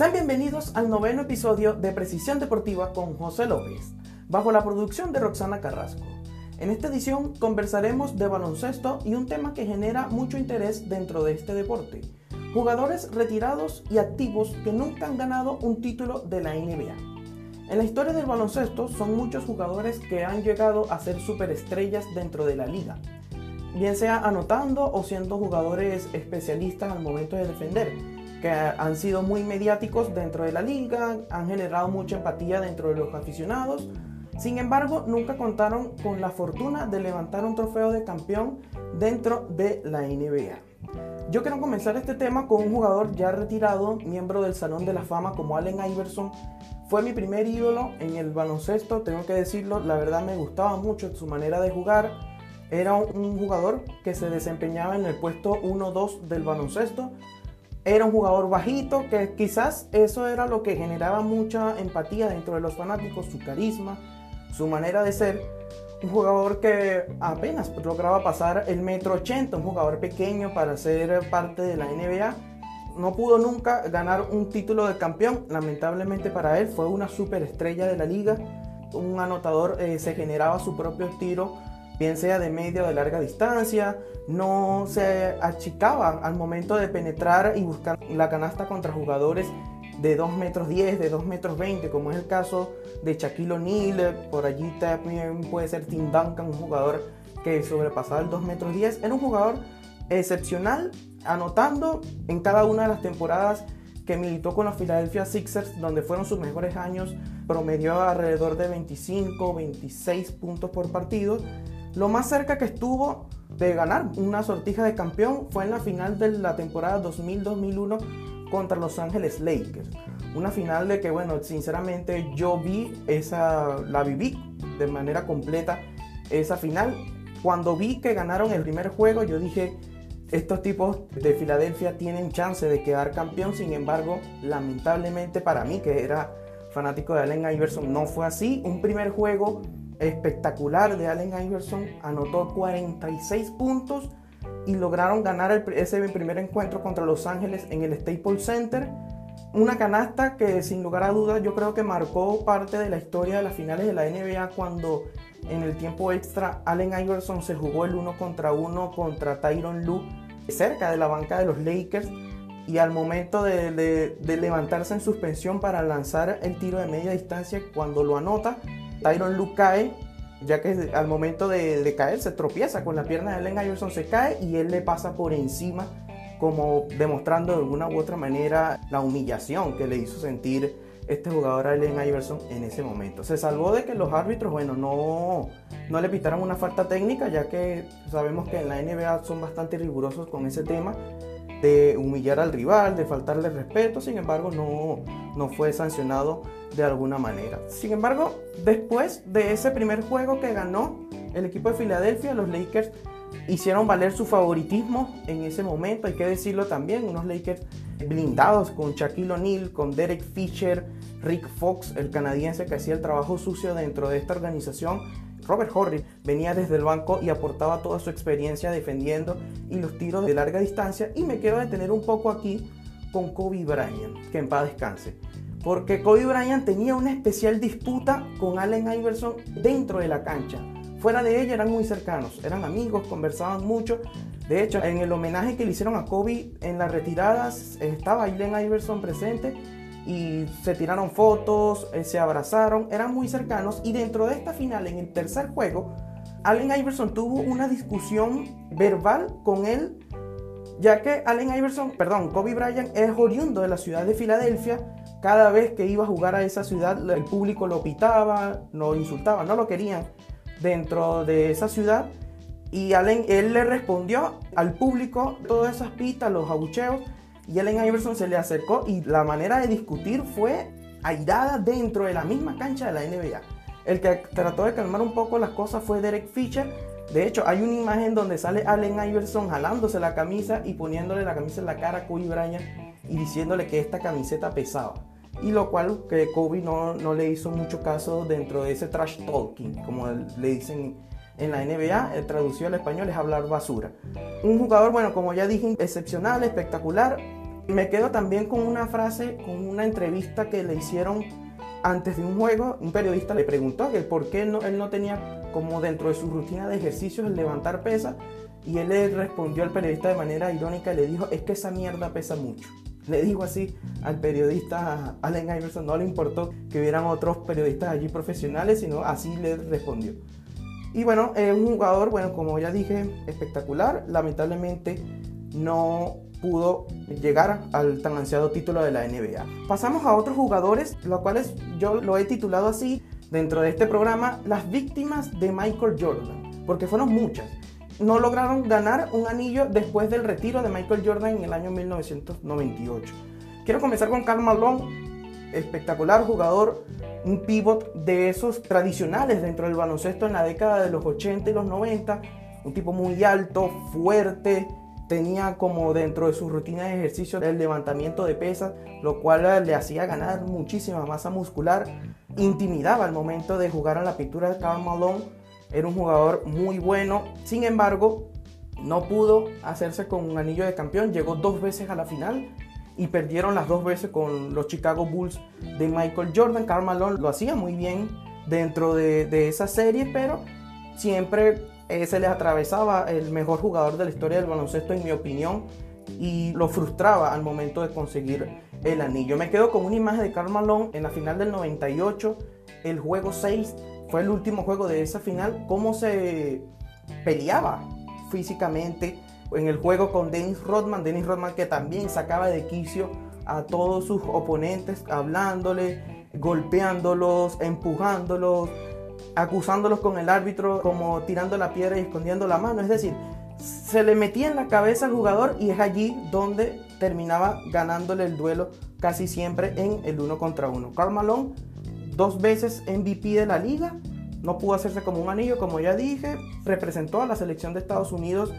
Sean bienvenidos al noveno episodio de Precisión Deportiva con José López, bajo la producción de Roxana Carrasco. En esta edición conversaremos de baloncesto y un tema que genera mucho interés dentro de este deporte. Jugadores retirados y activos que nunca han ganado un título de la NBA. En la historia del baloncesto son muchos jugadores que han llegado a ser superestrellas dentro de la liga, bien sea anotando o siendo jugadores especialistas al momento de defender, que han sido muy mediáticos dentro de la liga, han generado mucha empatía dentro de los aficionados. Sin embargo, nunca contaron con la fortuna de levantar un trofeo de campeón dentro de la NBA. Yo quiero comenzar este tema con un jugador ya retirado, miembro del Salón de la Fama como Allen Iverson. Fue mi primer ídolo en el baloncesto, tengo que decirlo, la verdad me gustaba mucho su manera de jugar. Era un jugador que se desempeñaba en el puesto 1-2 del baloncesto, era un jugador bajito, que quizás eso era lo que generaba mucha empatía dentro de los fanáticos, su carisma, su manera de ser. Un jugador que apenas lograba pasar el metro 80, un jugador pequeño para ser parte de la NBA. No pudo nunca ganar un título de campeón, lamentablemente para él fue una superestrella de la liga. Un anotador eh, se generaba su propio tiro bien sea de media o de larga distancia, no se achicaba al momento de penetrar y buscar la canasta contra jugadores de 2 metros 10, de 2 metros 20, como es el caso de Shaquille O'Neal, por allí también puede ser Tim Duncan, un jugador que sobrepasaba el 2 metros 10, era un jugador excepcional, anotando en cada una de las temporadas que militó con los Philadelphia Sixers, donde fueron sus mejores años, promedió alrededor de 25, 26 puntos por partido lo más cerca que estuvo de ganar una sortija de campeón fue en la final de la temporada 2000-2001 contra Los Ángeles Lakers. Una final de que, bueno, sinceramente yo vi esa, la viví de manera completa esa final. Cuando vi que ganaron el primer juego, yo dije, estos tipos de Filadelfia tienen chance de quedar campeón. Sin embargo, lamentablemente para mí, que era fanático de Allen Iverson, no fue así. Un primer juego espectacular de Allen Iverson, anotó 46 puntos y lograron ganar ese primer encuentro contra Los Ángeles en el Staples Center. Una canasta que sin lugar a dudas yo creo que marcó parte de la historia de las finales de la NBA cuando en el tiempo extra Allen Iverson se jugó el uno contra uno contra Tyron Lue cerca de la banca de los Lakers y al momento de, de levantarse en suspensión para lanzar el tiro de media distancia cuando lo anota Tyron Luke cae, ya que al momento de, caer se tropieza con la pierna de Allen Iverson, se cae y él le pasa por encima, como demostrando de alguna u otra manera la humillación que le hizo sentir este jugador Allen Iverson en ese momento. Se salvó de que los árbitros, bueno, no, no le pitaran una falta técnica, ya que sabemos que en la NBA son bastante rigurosos con ese tema de humillar al rival, de faltarle respeto, sin embargo no, no fue sancionado de alguna manera. Sin embargo, después de ese primer juego que ganó el equipo de Filadelfia, los Lakers hicieron valer su favoritismo en ese momento, hay que decirlo también, unos Lakers blindados con Shaquille O'Neal, con Derek Fisher, Rick Fox, el canadiense que hacía el trabajo sucio dentro de esta organización. Robert Horry venía desde el banco y aportaba toda su experiencia defendiendo y los tiros de larga distancia. Y me quiero detener un poco aquí con Kobe Bryant, que en paz descanse porque Kobe Bryant tenía una especial disputa con Allen Iverson dentro de la cancha. Fuera de ella eran muy cercanos, eran amigos, conversaban mucho. De hecho, en el homenaje que le hicieron a Kobe en las retiradas estaba Allen Iverson presente y se tiraron fotos, eh, se abrazaron, eran muy cercanos y dentro de esta final, en el tercer juego, Allen Iverson tuvo una discusión verbal con él, ya que Allen Iverson, perdón, Kobe Bryant es oriundo de la ciudad de Filadelfia cada vez que iba a jugar a esa ciudad, el público lo pitaba, lo insultaba, no lo querían dentro de esa ciudad. Y Allen, él le respondió al público todas esas pistas, los abucheos, y Allen Iverson se le acercó y la manera de discutir fue airada dentro de la misma cancha de la NBA. El que trató de calmar un poco las cosas fue Derek Fisher. De hecho, hay una imagen donde sale Allen Iverson jalándose la camisa y poniéndole la camisa en la cara a Kobe Bryant y diciéndole que esta camiseta pesaba y lo cual que Kobe no, no, le hizo mucho caso dentro de ese trash talking, como le dicen en la NBA, el traducido al español es hablar basura. Un jugador, bueno, como ya dije, excepcional, espectacular, Me quedo también con una frase, con una entrevista que le hicieron antes de un juego. Un periodista le preguntó que por qué no, él no tenía como dentro de su rutina de ejercicios el levantar pesa. Y él le respondió al periodista de manera irónica y le dijo, es que esa mierda pesa mucho. Le dijo así al periodista Allen Iverson, no le importó que hubieran otros periodistas allí profesionales, sino así le respondió. Y bueno, es un jugador, bueno, como ya dije, espectacular. Lamentablemente no pudo llegar al tan ansiado título de la NBA. Pasamos a otros jugadores, los cuales yo lo he titulado así dentro de este programa, las víctimas de Michael Jordan, porque fueron muchas. No lograron ganar un anillo después del retiro de Michael Jordan en el año 1998. Quiero comenzar con Karl Malone, espectacular jugador, un pivot de esos tradicionales dentro del baloncesto en la década de los 80 y los 90, un tipo muy alto, fuerte, tenía como dentro de su rutina de ejercicio el levantamiento de pesas, lo cual le hacía ganar muchísima masa muscular, intimidaba al momento de jugar a la pintura de Karl Malone, era un jugador muy bueno, sin embargo, no pudo hacerse con un anillo de campeón, llegó dos veces a la final y perdieron las dos veces con los Chicago Bulls de Michael Jordan. Karl Malone lo hacía muy bien dentro de, de esa serie, pero siempre eh, se le atravesaba el mejor jugador de la historia del baloncesto, en mi opinión, y lo frustraba al momento de conseguir el anillo. Me quedo con una imagen de Karl Malone en la final del 98, el juego 6, fue el último juego de esa final, cómo se peleaba físicamente en el juego con Dennis Rodman, Dennis Rodman que también sacaba de quicio a todos sus oponentes, hablándole, golpeándolos, empujándolos, acusándolos con el árbitro como tirando la piedra y escondiendo la mano. Es decir, se le metía en la cabeza al jugador y es allí donde terminaba ganándole el duelo casi siempre en el uno contra uno. Karl Malone, dos veces MVP de la liga, no pudo hacerse como un anillo, como ya dije, representó a la selección de Estados Unidos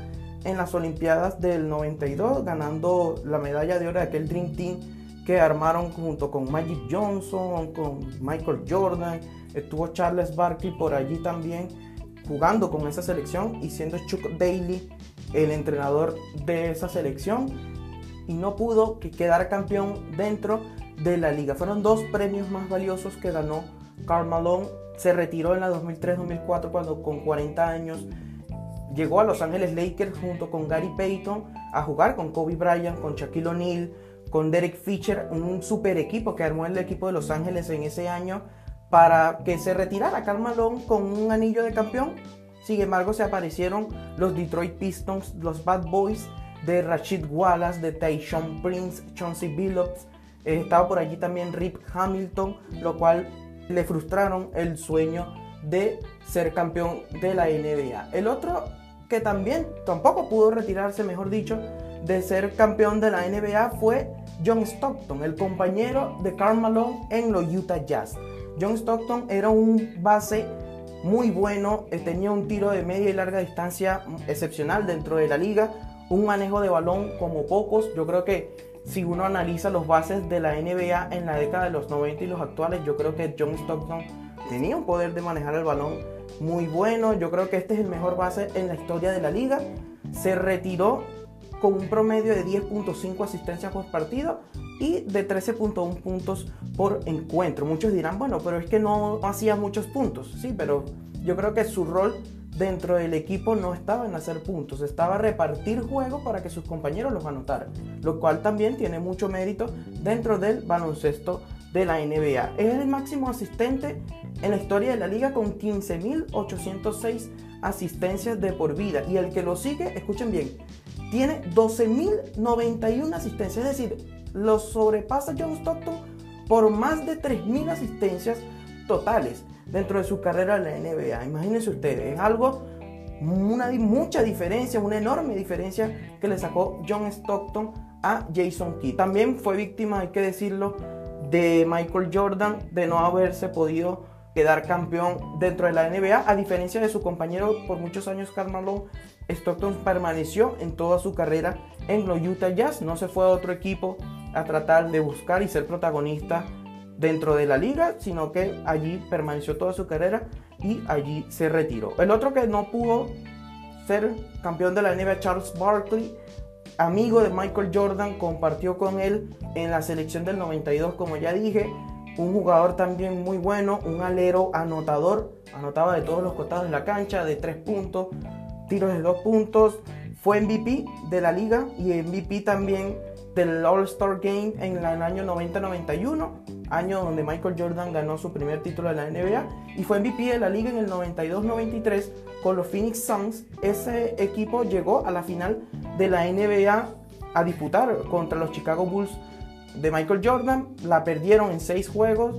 en las Olimpiadas del 92, ganando la medalla de oro de aquel Dream Team que armaron junto con Magic Johnson, con Michael Jordan, estuvo Charles Barkley por allí también jugando con esa selección y siendo Chuck Daly el entrenador de esa selección y no pudo quedar campeón dentro de la liga. Fueron dos premios más valiosos que ganó Karl Malone. Se retiró en la 2003-2004 cuando con 40 años llegó a Los Ángeles Lakers junto con Gary Payton a jugar con Kobe Bryant, con Shaquille O'Neal, con Derek Fisher, un super equipo que armó el equipo de Los Ángeles en ese año para que se retirara Karl Malone con un anillo de campeón. Sin embargo, se aparecieron los Detroit Pistons, los Bad Boys de Rashid Wallace, de Tayshaun Prince, Chauncey Billups. Eh, estaba por allí también Rip Hamilton, lo cual le frustraron el sueño de ser campeón de la NBA. El otro que también tampoco pudo retirarse, mejor dicho, de ser campeón de la NBA fue John Stockton, el compañero de Karl Malone en los Utah Jazz. John Stockton era un base muy bueno, tenía un tiro de media y larga distancia excepcional dentro de la liga, un manejo de balón como pocos. Yo creo que si uno analiza los bases de la NBA en la década de los 90 y los actuales, yo creo que John Stockton tenía un poder de manejar el balón muy bueno. Yo creo que este es el mejor base en la historia de la liga. Se retiró con un promedio de 10.5 asistencias por partido y de 13.1 puntos por encuentro. Muchos dirán, bueno, pero es que no hacía muchos puntos. Sí, pero yo creo que su rol dentro del equipo no estaba en hacer puntos, estaba repartir juego para que sus compañeros los anotaran, lo cual también tiene mucho mérito dentro del baloncesto de la NBA. Es el máximo asistente en la historia de la liga con 15.806 asistencias de por vida y el que lo sigue, escuchen bien, tiene 12.091 asistencias, es decir, lo sobrepasa John Stockton por más de 3.000 asistencias totales dentro de su carrera en la NBA. Imagínense ustedes, es algo, una mucha diferencia, una enorme diferencia que le sacó John Stockton a Jason Kidd. También fue víctima, hay que decirlo, de Michael Jordan de no haberse podido quedar campeón dentro de la NBA, a diferencia de su compañero por muchos años, Karl Malone. Stockton permaneció en toda su carrera en los Utah Jazz, no se fue a otro equipo a tratar de buscar y ser protagonista dentro de la liga, sino que allí permaneció toda su carrera y allí se retiró. El otro que no pudo ser campeón de la NBA, Charles Barkley, amigo de Michael Jordan, compartió con él en la selección del 92, como ya dije. Un jugador también muy bueno, un alero anotador, anotaba de todos los costados de la cancha, de tres puntos, tiros de dos puntos. Fue MVP de la liga y MVP también del All-Star Game en el año 90-91, año donde Michael Jordan ganó su primer título de la NBA y fue MVP de la liga en el 92-93 con los Phoenix Suns. Ese equipo llegó a la final de la NBA a disputar contra los Chicago Bulls de Michael Jordan. La perdieron en seis juegos.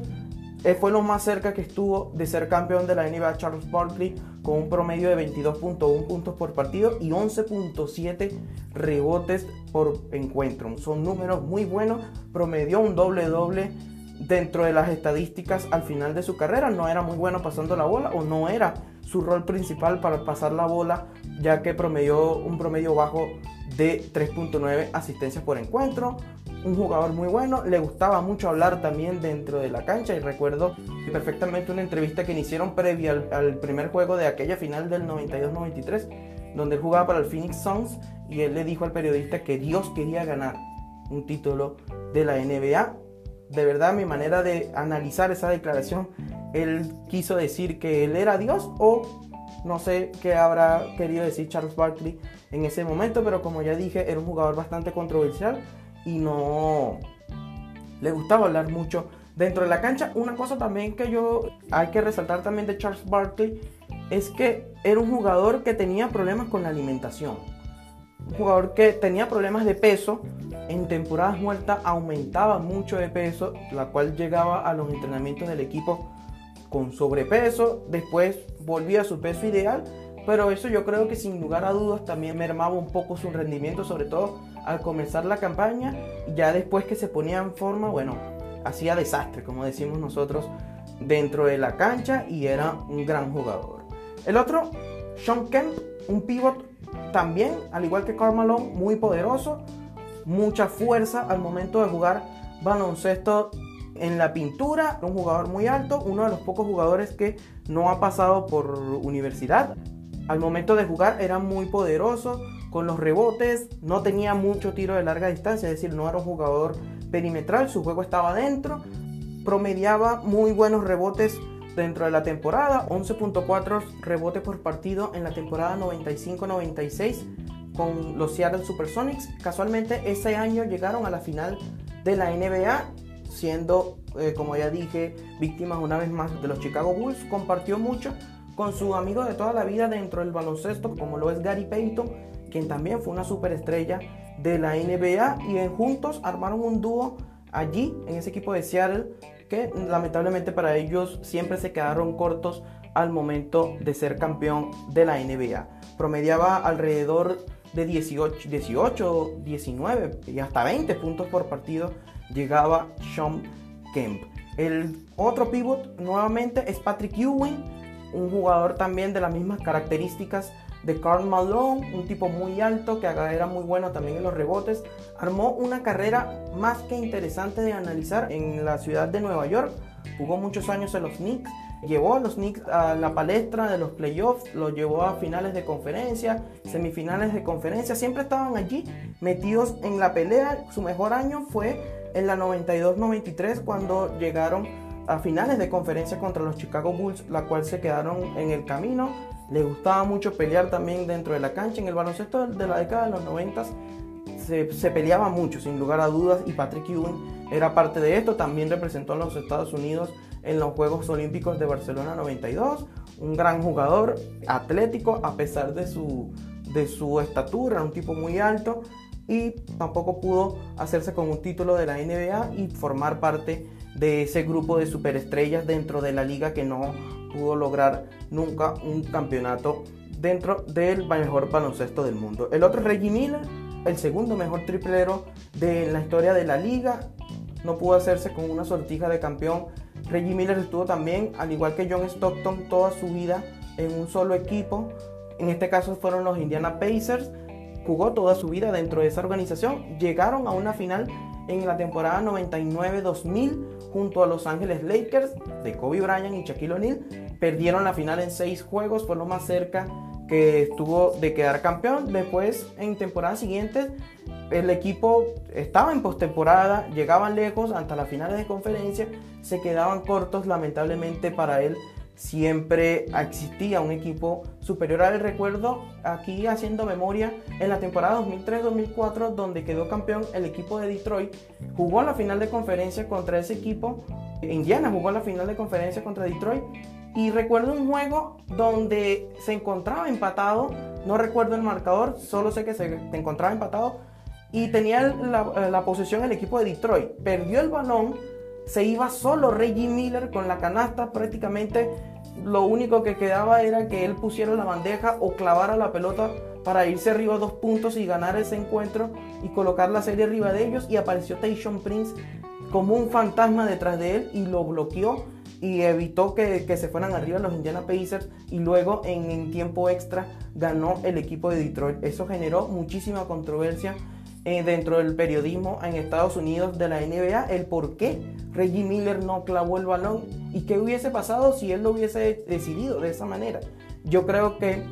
Eh, fue lo más cerca que estuvo de ser campeón de la NBA Charles Barkley con un promedio de 22.1 puntos por partido y 11.7 rebotes por encuentro. Son números muy buenos. Promedió un doble doble dentro de las estadísticas al final de su carrera. No era muy bueno pasando la bola o no era su rol principal para pasar la bola, ya que promedió un promedio bajo de 3.9 asistencias por encuentro. Un jugador muy bueno, le gustaba mucho hablar también dentro de la cancha y recuerdo perfectamente una entrevista que le hicieron previa al, primer juego de aquella final del 92-93, donde él jugaba para el Phoenix Suns y él le dijo al periodista que Dios quería ganar un título de la NBA. De verdad, mi manera de analizar esa declaración, él quiso decir que él era Dios o no sé qué habrá querido decir Charles Barkley en ese momento, pero como ya dije, era un jugador bastante controversial y no le gustaba hablar mucho dentro de la cancha. Una cosa también que yo hay que resaltar también de Charles Barkley es que era un jugador que tenía problemas con la alimentación. Un jugador que tenía problemas de peso. En temporadas muertas aumentaba mucho de peso, la cual llegaba a los entrenamientos del equipo con sobrepeso. Después volvía a su peso ideal. Pero eso yo creo que sin lugar a dudas también mermaba un poco su rendimiento, sobre todo al comenzar la campaña, ya después que se ponía en forma, bueno, hacía desastre, como decimos nosotros, dentro de la cancha y era un gran jugador. El otro, Sean Kemp, un pivot también, al igual que Karl Malone, muy poderoso, mucha fuerza al momento de jugar baloncesto en la pintura, un jugador muy alto, uno de los pocos jugadores que no ha pasado por universidad. Al momento de jugar era muy poderoso, con los rebotes, no tenía mucho tiro de larga distancia, es decir, no era un jugador perimetral, su juego estaba dentro, promediaba muy buenos rebotes dentro de la temporada, 11.4 rebotes por partido en la temporada 95-96 con los Seattle Supersonics. Casualmente ese año llegaron a la final de la NBA, siendo, eh, como ya dije, víctimas una vez más de los Chicago Bulls. Compartió mucho con su amigo de toda la vida dentro del baloncesto, como lo es Gary Payton, quien también fue una superestrella de la NBA y en juntos armaron un dúo allí en ese equipo de Seattle que lamentablemente para ellos siempre se quedaron cortos al momento de ser campeón de la NBA. Promediaba alrededor de 18, 18 19 y hasta 20 puntos por partido llegaba Sean Kemp. El otro pivot nuevamente es Patrick Ewing, un jugador también de las mismas características de Carl Malone, un tipo muy alto que era muy bueno también en los rebotes. Armó una carrera más que interesante de analizar en la ciudad de Nueva York. Jugó muchos años en los Knicks. Llevó a los Knicks a la palestra de los playoffs, lo llevó a finales de conferencia, semifinales de conferencia, siempre estaban allí metidos en la pelea. Su mejor año fue en la 92-93 cuando llegaron a finales de conferencia contra los Chicago Bulls, la cual se quedaron en el camino le gustaba mucho pelear también dentro de la cancha. En el baloncesto de la década de los 90 se, peleaba mucho, sin lugar a dudas, y Patrick Ewing era parte de esto. También representó a los Estados Unidos en los Juegos Olímpicos de Barcelona 92. Un gran jugador, atlético, a pesar de su, de su estatura, un tipo muy alto. Y tampoco pudo hacerse con un título de la NBA y formar parte de ese grupo de superestrellas dentro de la liga que no pudo lograr nunca un campeonato dentro del mejor baloncesto del mundo. El otro es Reggie Miller, el segundo mejor triplero de la historia de la liga. No pudo hacerse con una sortija de campeón. Reggie Miller estuvo también, al igual que John Stockton, toda su vida en un solo equipo. En este caso fueron los Indiana Pacers. Jugó toda su vida dentro de esa organización. Llegaron a una final en la temporada 99-2000 junto a Los Ángeles Lakers de Kobe Bryant y Shaquille O'Neal. Perdieron la final en seis juegos, fue lo más cerca que estuvo de quedar campeón. Después, en temporadas siguientes, el equipo estaba en postemporada, llegaban lejos hasta las finales de conferencia, se quedaban cortos lamentablemente para él. Siempre existía un equipo superior al recuerdo, aquí haciendo memoria, en la temporada 2003-2004, donde quedó campeón el equipo de Detroit, jugó la final de conferencia contra ese equipo. Indiana jugó la final de conferencia contra Detroit y recuerdo un juego donde se encontraba empatado, no recuerdo el marcador, solo sé que se encontraba empatado y tenía la, la posesión el equipo de Detroit. Perdió el balón, se iba solo Reggie Miller con la canasta, prácticamente lo único que quedaba era que él pusiera la bandeja o clavara la pelota para irse arriba dos puntos y ganar ese encuentro y colocar la serie arriba de ellos y apareció Tayshaun Prince como un fantasma detrás de él y lo bloqueó y evitó que, se fueran arriba los Indiana Pacers y luego en, tiempo extra ganó el equipo de Detroit. Eso generó muchísima controversia eh, dentro del periodismo en Estados Unidos de la NBA, el por qué Reggie Miller no clavó el balón y qué hubiese pasado si él lo hubiese decidido de esa manera. Yo creo que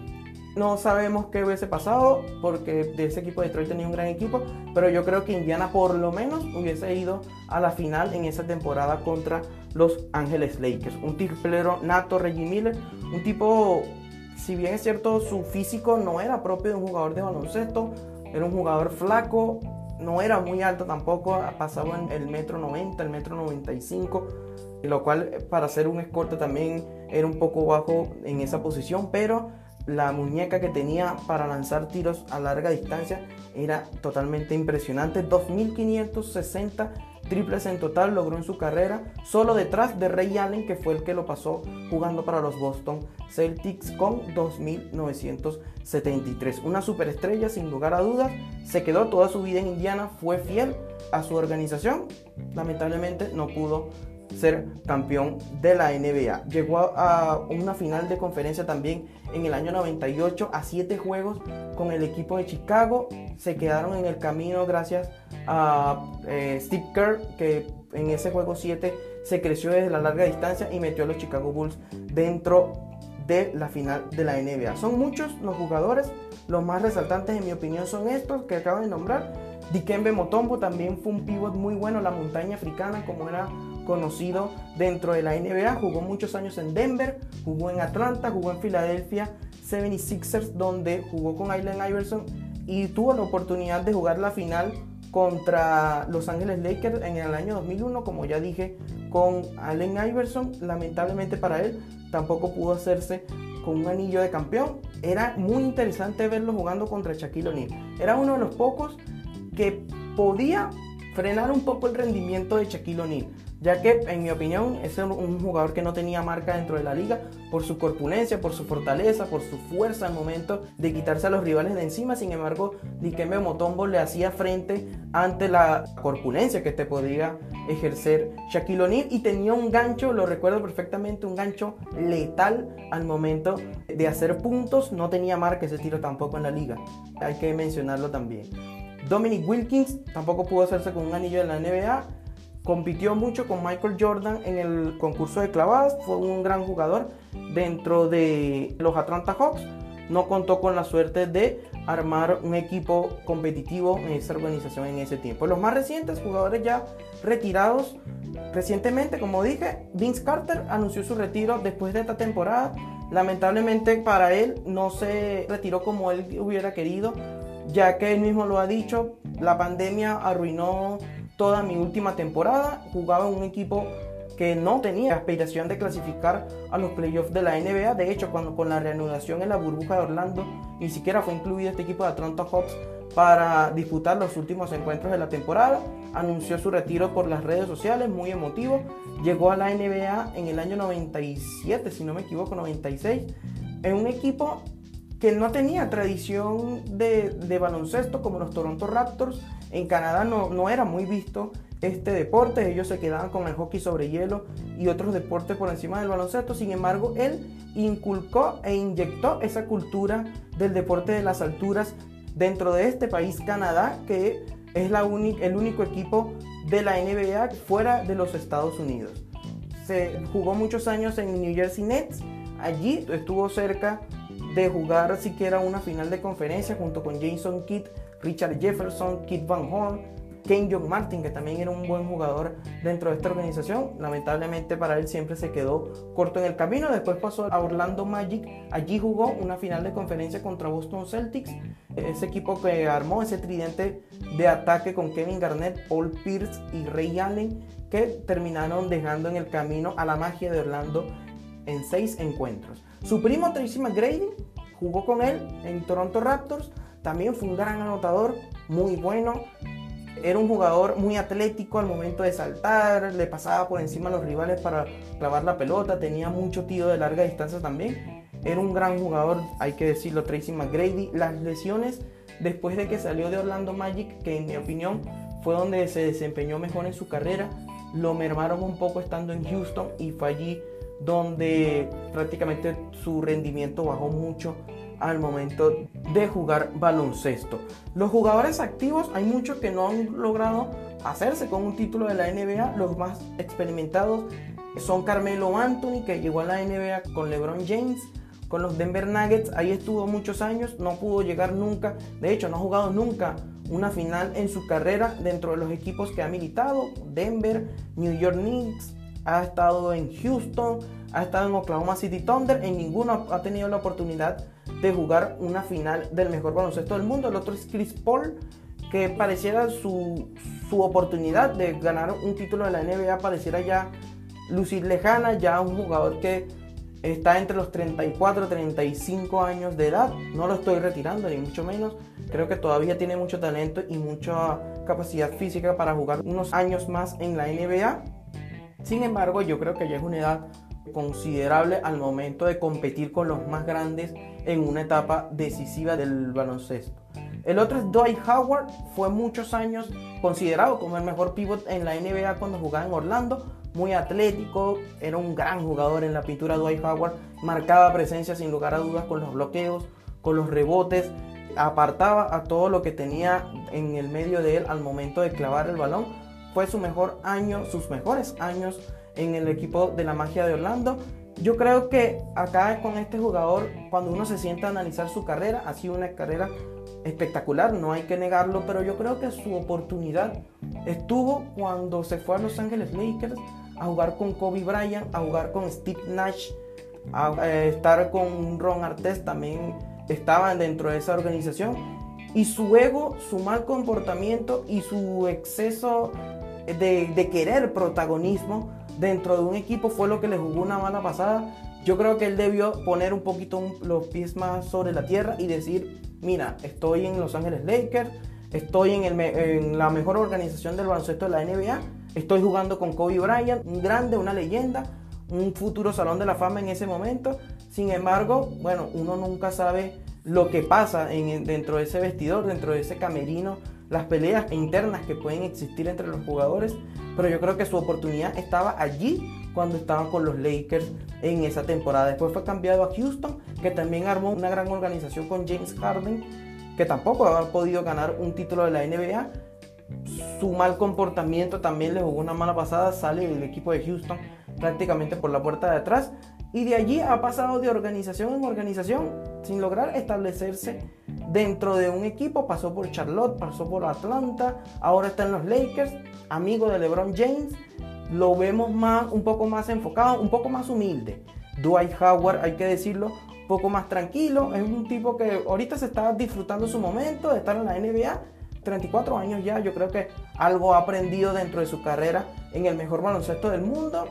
no sabemos qué hubiese pasado porque de ese equipo de Detroit tenía un gran equipo, pero yo creo que Indiana por lo menos hubiese ido a la final en esa temporada contra los Ángeles Lakers. Un triplero nato, Reggie Miller, un tipo, si bien es cierto, su físico no era propio de un jugador de baloncesto, era un jugador flaco, no era muy alto tampoco, pasaba en el metro 90, el metro 95, lo cual para ser un escorte también era un poco bajo en esa posición, pero la muñeca que tenía para lanzar tiros a larga distancia era totalmente impresionante. 2560 triples en total logró en su carrera, solo detrás de Ray Allen, que fue el que lo pasó jugando para los Boston Celtics con 2973. Una superestrella sin lugar a dudas, se quedó toda su vida en Indiana, fue fiel a su organización, lamentablemente no pudo ser campeón de la NBA. Llegó a una final de conferencia también en el año 98 a 7 juegos con el equipo de Chicago. Se quedaron en el camino gracias a eh, Steve Kerr, que en ese juego 7 se creció desde la larga distancia y metió a los Chicago Bulls dentro de la final de la NBA. Son muchos los jugadores, los más resaltantes en mi opinión son estos que acabo de nombrar. Dikembe Motombo también fue un pivot muy bueno, la montaña africana como era conocido dentro de la NBA. Jugó muchos años en Denver, jugó en Atlanta, jugó en Filadelfia 76ers, donde jugó con Allen Iverson y tuvo la oportunidad de jugar la final contra Los Ángeles Lakers en el año 2001, como ya dije, con Allen Iverson. Lamentablemente para él tampoco pudo hacerse con un anillo de campeón. Era muy interesante verlo jugando contra Shaquille O'Neal. Era uno de los pocos que podía frenar un poco el rendimiento de Shaquille O'Neal ya que en mi opinión es un jugador que no tenía marca dentro de la liga por su corpulencia, por su fortaleza, por su fuerza al momento de quitarse a los rivales de encima. Sin embargo, Dikembe Motombo le hacía frente ante la corpulencia que te podía ejercer Shaquille O'Neal y tenía un gancho, lo recuerdo perfectamente, un gancho letal al momento de hacer puntos. No tenía marca ese tiro tampoco en la liga. Hay que mencionarlo también. Dominic Wilkins tampoco pudo hacerse con un anillo de la NBA Compitió mucho con Michael Jordan en el concurso de clavadas, fue un gran jugador dentro de los Atlanta Hawks. No contó con la suerte de armar un equipo competitivo en esa organización en ese tiempo. Los más recientes jugadores ya retirados recientemente, como dije, Vince Carter anunció su retiro después de esta temporada. Lamentablemente para él no se retiró como él hubiera querido, ya que él mismo lo ha dicho, la pandemia arruinó toda mi última temporada. Jugaba en un equipo que no tenía aspiración de clasificar a los playoffs de la NBA. De hecho, cuando con la reanudación en la burbuja de Orlando, ni siquiera fue incluido este equipo de Atlanta Hawks para disputar los últimos encuentros de la temporada. Anunció su retiro por las redes sociales, muy emotivo. Llegó a la NBA en el año 97, si no me equivoco, 96, en un equipo que no tenía tradición de, baloncesto como los Toronto Raptors. En Canadá no, no, era muy visto este deporte, ellos se quedaban con el hockey sobre hielo y otros deportes por encima del baloncesto. Sin embargo, él inculcó e inyectó esa cultura del deporte de las alturas dentro de este país, Canadá, que es la el único equipo de la NBA fuera de los Estados Unidos. Se jugó muchos años en New Jersey Nets, allí estuvo cerca de jugar siquiera una final de conferencia junto con Jason Kidd Richard Jefferson, Kit Van Horn, Kane John Martin, que también era un buen jugador dentro de esta organización. Lamentablemente para él siempre se quedó corto en el camino. Después pasó a Orlando Magic. Allí jugó una final de conferencia contra Boston Celtics. Ese equipo que armó ese tridente de ataque con Kevin Garnett, Paul Pierce y Ray Allen, que terminaron dejando en el camino a la magia de Orlando en seis encuentros. Su primo Tracy McGrady jugó con él en Toronto Raptors. También fue un gran anotador, muy bueno era un jugador muy atlético al momento de saltar, le pasaba por encima a los rivales para clavar la pelota, tenía mucho tiro de larga distancia también. Era un gran jugador, hay que decirlo, Tracy McGrady. Las lesiones después de que salió de Orlando Magic, que en mi opinión fue donde se desempeñó mejor en su carrera, lo mermaron un poco estando en Houston y fue allí donde prácticamente su rendimiento bajó mucho al momento de jugar baloncesto. Los jugadores activos, hay muchos que no han logrado hacerse con un título de la NBA. Los más experimentados son Carmelo Anthony, que llegó a la NBA con LeBron James. Con los Denver Nuggets, ahí estuvo muchos años, no pudo llegar nunca. De hecho, no ha jugado nunca una final en su carrera dentro de los equipos que ha militado. Denver, New York Knicks, ha estado en Houston, ha estado en Oklahoma City Thunder. En ninguno ha tenido la oportunidad de jugar una final del mejor baloncesto del mundo. El otro es Chris Paul, que pareciera su, su oportunidad de ganar un título de la NBA, pareciera ya lucir lejana, ya un jugador que está entre los 34 y 35 años de edad. No lo estoy retirando, ni mucho menos. Creo que todavía tiene mucho talento y mucha capacidad física para jugar unos años más en la NBA. Sin embargo, yo creo que ya es una edad considerable al momento de competir con los más grandes en una etapa decisiva del baloncesto. El otro es Dwight Howard, fue muchos años considerado como el mejor pivot en la NBA cuando jugaba en Orlando, muy atlético, era un gran jugador en la pintura Dwight Howard, marcaba presencia sin lugar a dudas con los bloqueos, con los rebotes, apartaba a todo lo que tenía en el medio de él al momento de clavar el balón. Fue su mejor año, sus mejores años en el equipo de la magia de Orlando yo creo que acá con este jugador, cuando uno se sienta a analizar su carrera, ha sido una carrera espectacular, no hay que negarlo, pero yo creo que su oportunidad estuvo cuando se fue a Los Ángeles Lakers a jugar con Kobe Bryant, a jugar con Steve Nash, a, eh, estar con Ron Artest, también estaban dentro de esa organización. Y su ego, su mal comportamiento y su exceso de, querer protagonismo dentro de un equipo fue lo que le jugó una mala pasada. Yo creo que él debió poner un poquito los pies más sobre la tierra y decir, mira, estoy en Los Ángeles Lakers, estoy en, en la mejor organización del baloncesto de la NBA, estoy jugando con Kobe Bryant, un grande, una leyenda, un futuro salón de la fama en ese momento. Sin embargo, bueno, uno nunca sabe lo que pasa en, dentro de ese vestidor, dentro de ese camerino, las peleas internas que pueden existir entre los jugadores pero yo creo que su oportunidad estaba allí cuando estaba con los Lakers en esa temporada. Después fue cambiado a Houston, que también armó una gran organización con James Harden, que tampoco ha podido ganar un título de la NBA. Su mal comportamiento también le jugó una mala pasada, sale del equipo de Houston prácticamente por la puerta de atrás. Y de allí ha pasado de organización en organización sin lograr establecerse dentro de un equipo. Pasó por Charlotte, pasó por Atlanta, ahora está en los Lakers amigo de LeBron James, lo vemos más, un poco más enfocado, un poco más humilde. Dwight Howard, hay que decirlo, un poco más tranquilo. Es un tipo que ahorita se está disfrutando su momento de estar en la NBA. 34 años ya, yo creo que algo ha aprendido dentro de su carrera en el mejor baloncesto del mundo.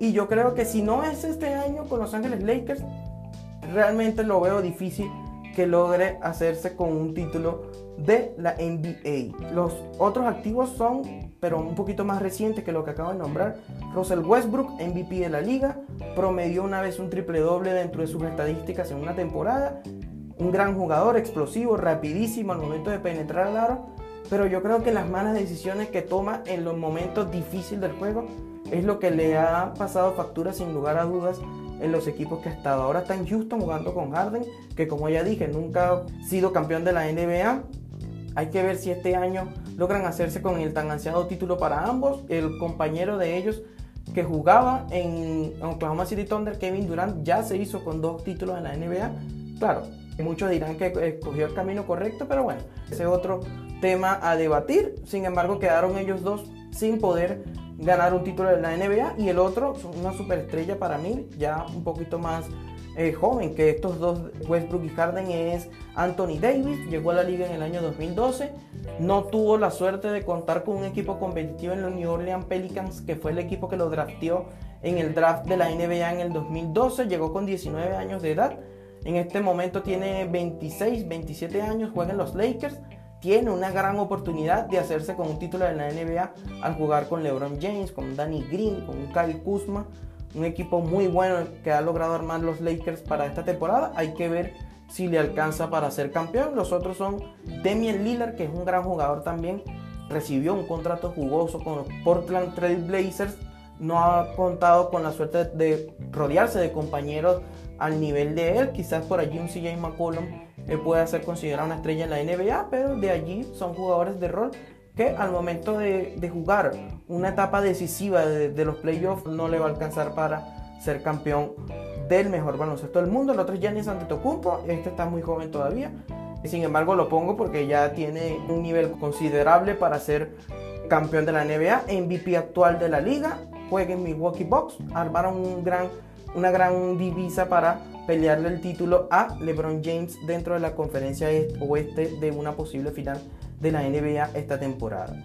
Y yo creo que si no es este año con Los Ángeles Lakers, realmente lo veo difícil logre hacerse con un título de la NBA. Los otros activos son pero un poquito más reciente que lo que acabo de nombrar. Russell Westbrook, MVP de la liga, promedió una vez un triple doble dentro de sus estadísticas en una temporada. Un gran jugador, explosivo, rapidísimo al momento de penetrar al aro. Pero yo creo que las malas decisiones que toma en los momentos difíciles del juego es lo que le ha pasado factura sin lugar a dudas en los equipos que ha estado. Ahora está en Houston jugando con Harden, que como ya dije, nunca ha sido campeón de la NBA hay que ver si este año logran hacerse con el tan ansiado título para ambos. El compañero de ellos que jugaba en Oklahoma City Thunder, Kevin Durant, ya se hizo con dos títulos en la NBA. Claro, Muchos dirán que escogió el camino correcto, pero bueno, ese es otro tema a debatir. Sin embargo, quedaron ellos dos sin poder ganar un título de la NBA y el otro, una superestrella para mí, ya un poquito más eh, joven que estos dos, Westbrook y Harden, es Anthony Davis. Llegó a la liga en el año 2012. No tuvo la suerte de contar con un equipo competitivo en los New Orleans Pelicans, que fue el equipo que lo drafteó en el draft de la NBA en el 2012. Llegó con 19 años de edad. En este momento tiene 26, 27 años, juega en los Lakers. Tiene una gran oportunidad de hacerse con un título de la NBA al jugar con LeBron James, con Danny Green, con Kyle Kuzma un equipo muy bueno que ha logrado armar los Lakers para esta temporada. Hay que ver si le alcanza para ser campeón. Los otros son Demian Lillard, que es un gran jugador también. Recibió un contrato jugoso con los Portland Trail Blazers. No ha contado con la suerte de rodearse de compañeros al nivel de él. Quizás por allí un CJ McCollum pueda ser considerado una estrella en la NBA, pero de allí son jugadores de rol que al momento de, jugar una etapa decisiva de, los playoffs no le va a alcanzar para ser campeón del mejor baloncesto del mundo. El otro es Giannis Antetokounmpo, este está muy joven todavía. Sin embargo, lo pongo porque ya tiene un nivel considerable para ser campeón de la NBA, MVP actual de la liga, juega en Milwaukee Bucks, armaron un gran, una gran divisa para pelearle el título a LeBron James dentro de la conferencia oeste de una posible final de la NBA esta temporada.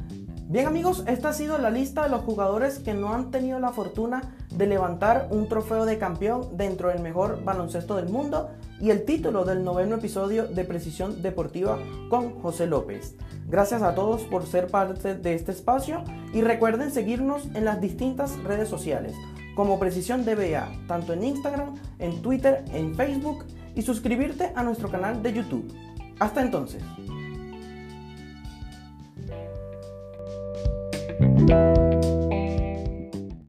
Bien amigos, esta ha sido la lista de los jugadores que no han tenido la fortuna de levantar un trofeo de campeón dentro del mejor baloncesto del mundo y el título del noveno episodio de Precisión Deportiva con José López. Gracias a todos por ser parte de este espacio y recuerden seguirnos en las distintas redes sociales como Precisión DBA, tanto en Instagram, en Twitter, en Facebook y suscribirte a nuestro canal de YouTube. Hasta entonces.